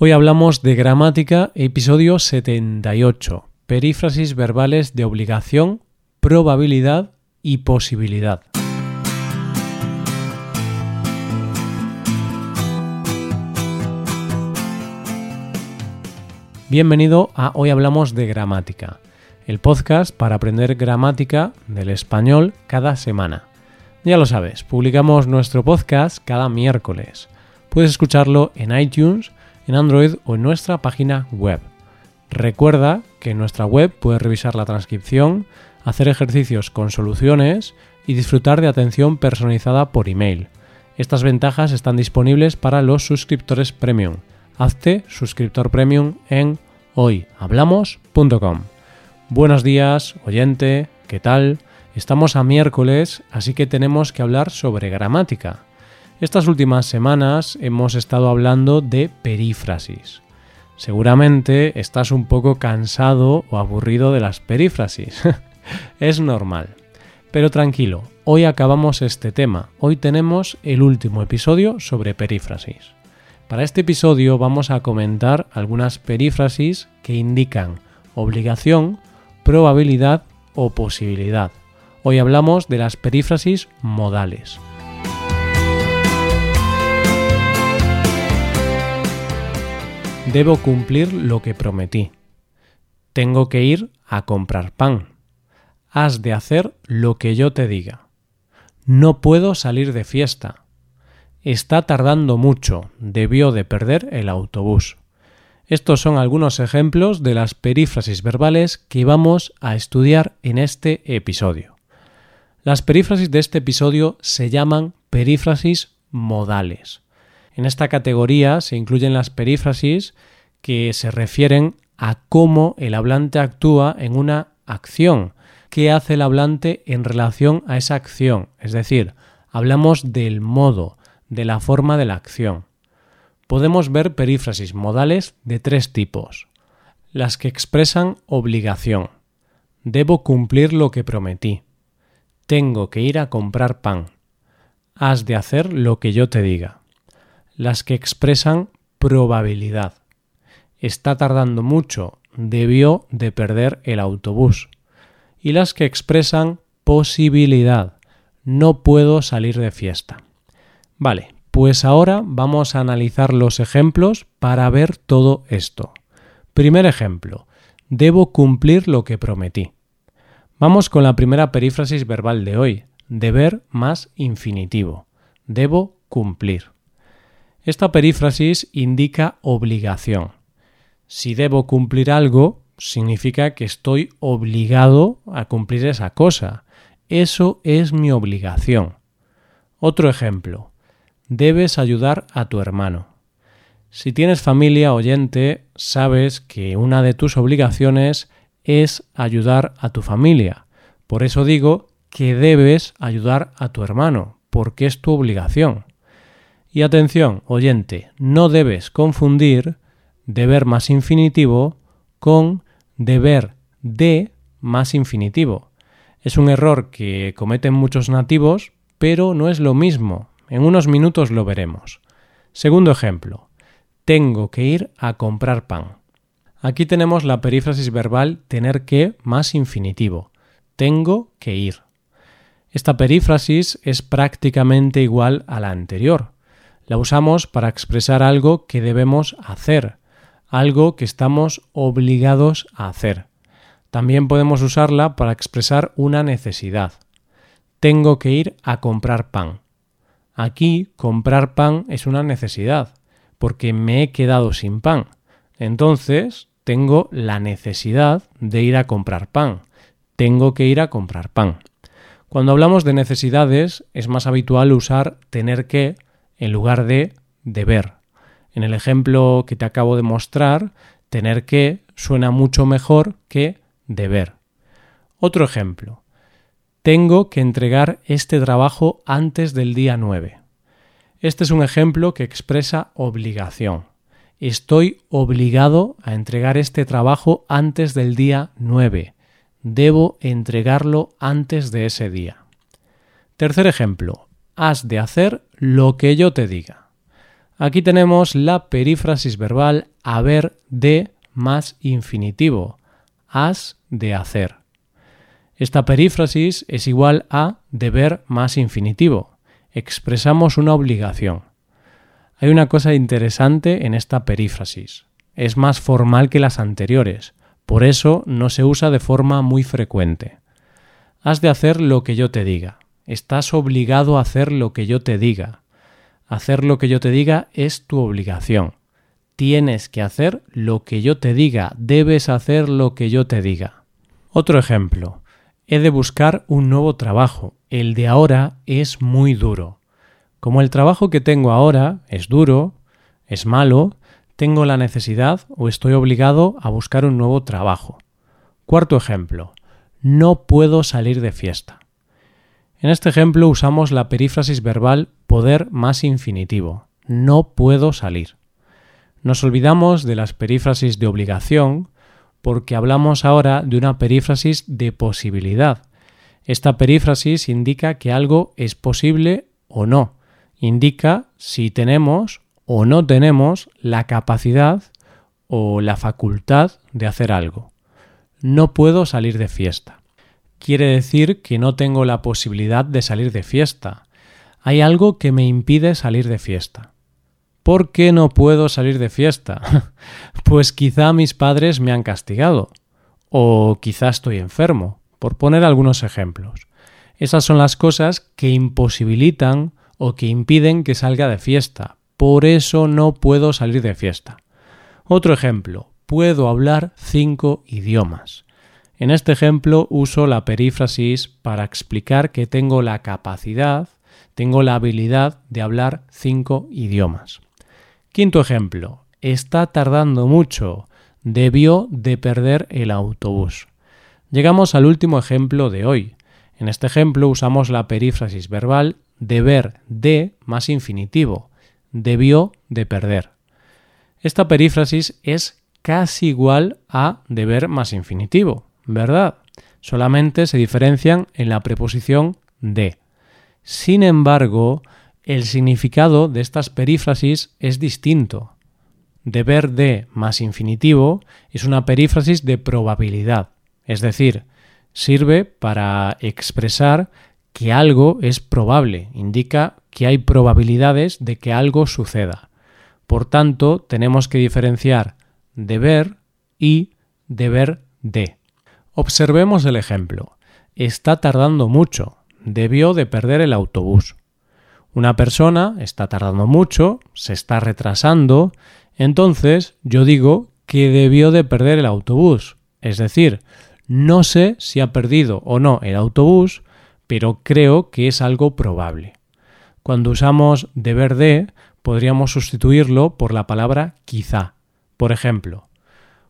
Hoy hablamos de gramática, episodio 78, perífrasis verbales de obligación, probabilidad y posibilidad. Bienvenido a Hoy Hablamos de Gramática, el podcast para aprender gramática del español cada semana. Ya lo sabes, publicamos nuestro podcast cada miércoles. Puedes escucharlo en iTunes, en Android o en nuestra página web. Recuerda que en nuestra web puedes revisar la transcripción, hacer ejercicios con soluciones y disfrutar de atención personalizada por email. Estas ventajas están disponibles para los suscriptores premium. Hazte suscriptor premium en hoyhablamos.com. Buenos días, oyente, ¿qué tal? Estamos a miércoles, así que tenemos que hablar sobre gramática. Estas últimas semanas hemos estado hablando de perífrasis. Seguramente estás un poco cansado o aburrido de las perífrasis. es normal. Pero tranquilo, hoy acabamos este tema. Hoy tenemos el último episodio sobre perífrasis. Para este episodio vamos a comentar algunas perífrasis que indican obligación, probabilidad o posibilidad. Hoy hablamos de las perífrasis modales. Debo cumplir lo que prometí. Tengo que ir a comprar pan. Has de hacer lo que yo te diga. No puedo salir de fiesta. Está tardando mucho. Debió de perder el autobús. Estos son algunos ejemplos de las perífrasis verbales que vamos a estudiar en este episodio. Las perífrasis de este episodio se llaman perífrasis modales. En esta categoría se incluyen las perífrasis que se refieren a cómo el hablante actúa en una acción, qué hace el hablante en relación a esa acción, es decir, hablamos del modo, de la forma de la acción. Podemos ver perífrasis modales de tres tipos. Las que expresan obligación. Debo cumplir lo que prometí. Tengo que ir a comprar pan. Has de hacer lo que yo te diga las que expresan probabilidad. Está tardando mucho, debió de perder el autobús. Y las que expresan posibilidad. No puedo salir de fiesta. Vale, pues ahora vamos a analizar los ejemplos para ver todo esto. Primer ejemplo. Debo cumplir lo que prometí. Vamos con la primera perífrasis verbal de hoy. Deber más infinitivo. Debo cumplir. Esta perífrasis indica obligación. Si debo cumplir algo, significa que estoy obligado a cumplir esa cosa. Eso es mi obligación. Otro ejemplo. Debes ayudar a tu hermano. Si tienes familia oyente, sabes que una de tus obligaciones es ayudar a tu familia. Por eso digo que debes ayudar a tu hermano, porque es tu obligación. Y atención, oyente, no debes confundir deber más infinitivo con deber de más infinitivo. Es un error que cometen muchos nativos, pero no es lo mismo. En unos minutos lo veremos. Segundo ejemplo. Tengo que ir a comprar pan. Aquí tenemos la perífrasis verbal tener que más infinitivo. Tengo que ir. Esta perífrasis es prácticamente igual a la anterior, la usamos para expresar algo que debemos hacer, algo que estamos obligados a hacer. También podemos usarla para expresar una necesidad. Tengo que ir a comprar pan. Aquí comprar pan es una necesidad, porque me he quedado sin pan. Entonces tengo la necesidad de ir a comprar pan. Tengo que ir a comprar pan. Cuando hablamos de necesidades es más habitual usar tener que en lugar de deber. En el ejemplo que te acabo de mostrar, tener que suena mucho mejor que deber. Otro ejemplo. Tengo que entregar este trabajo antes del día 9. Este es un ejemplo que expresa obligación. Estoy obligado a entregar este trabajo antes del día 9. Debo entregarlo antes de ese día. Tercer ejemplo has de hacer lo que yo te diga. Aquí tenemos la perífrasis verbal haber de más infinitivo, has de hacer. Esta perífrasis es igual a deber más infinitivo. Expresamos una obligación. Hay una cosa interesante en esta perífrasis. Es más formal que las anteriores, por eso no se usa de forma muy frecuente. Has de hacer lo que yo te diga. Estás obligado a hacer lo que yo te diga. Hacer lo que yo te diga es tu obligación. Tienes que hacer lo que yo te diga. Debes hacer lo que yo te diga. Otro ejemplo. He de buscar un nuevo trabajo. El de ahora es muy duro. Como el trabajo que tengo ahora es duro, es malo, tengo la necesidad o estoy obligado a buscar un nuevo trabajo. Cuarto ejemplo. No puedo salir de fiesta. En este ejemplo usamos la perífrasis verbal poder más infinitivo. No puedo salir. Nos olvidamos de las perífrasis de obligación porque hablamos ahora de una perífrasis de posibilidad. Esta perífrasis indica que algo es posible o no. Indica si tenemos o no tenemos la capacidad o la facultad de hacer algo. No puedo salir de fiesta. Quiere decir que no tengo la posibilidad de salir de fiesta. Hay algo que me impide salir de fiesta. ¿Por qué no puedo salir de fiesta? pues quizá mis padres me han castigado. O quizá estoy enfermo, por poner algunos ejemplos. Esas son las cosas que imposibilitan o que impiden que salga de fiesta, por eso no puedo salir de fiesta. Otro ejemplo, puedo hablar cinco idiomas. En este ejemplo uso la perífrasis para explicar que tengo la capacidad, tengo la habilidad de hablar cinco idiomas. Quinto ejemplo, está tardando mucho, debió de perder el autobús. Llegamos al último ejemplo de hoy. En este ejemplo usamos la perífrasis verbal deber de más infinitivo debió de perder. Esta perífrasis es casi igual a deber más infinitivo, ¿verdad? Solamente se diferencian en la preposición de. Sin embargo, el significado de estas perífrasis es distinto. Deber de más infinitivo es una perífrasis de probabilidad, es decir, sirve para expresar que algo es probable, indica que hay probabilidades de que algo suceda. Por tanto, tenemos que diferenciar deber y deber de. Observemos el ejemplo. Está tardando mucho. Debió de perder el autobús. Una persona está tardando mucho, se está retrasando, entonces yo digo que debió de perder el autobús. Es decir, no sé si ha perdido o no el autobús, pero creo que es algo probable. Cuando usamos deber de, podríamos sustituirlo por la palabra quizá. Por ejemplo,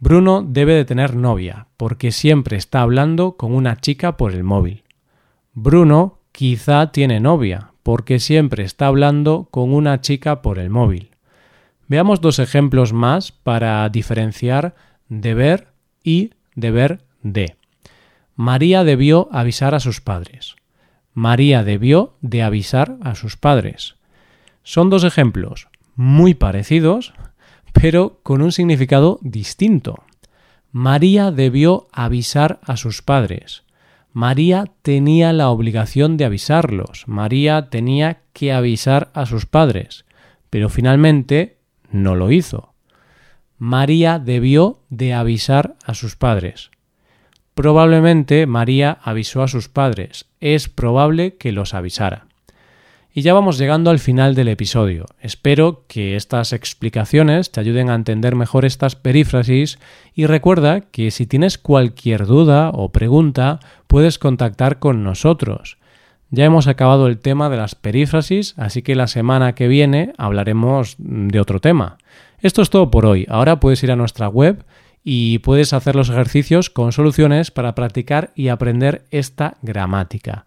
Bruno debe de tener novia, porque siempre está hablando con una chica por el móvil. Bruno quizá tiene novia, porque siempre está hablando con una chica por el móvil. Veamos dos ejemplos más para diferenciar deber y deber de. María debió avisar a sus padres. María debió de avisar a sus padres. Son dos ejemplos muy parecidos, pero con un significado distinto. María debió avisar a sus padres. María tenía la obligación de avisarlos. María tenía que avisar a sus padres. Pero finalmente no lo hizo. María debió de avisar a sus padres. Probablemente María avisó a sus padres. Es probable que los avisara. Y ya vamos llegando al final del episodio. Espero que estas explicaciones te ayuden a entender mejor estas perífrasis y recuerda que si tienes cualquier duda o pregunta puedes contactar con nosotros. Ya hemos acabado el tema de las perífrasis, así que la semana que viene hablaremos de otro tema. Esto es todo por hoy. Ahora puedes ir a nuestra web y puedes hacer los ejercicios con soluciones para practicar y aprender esta gramática.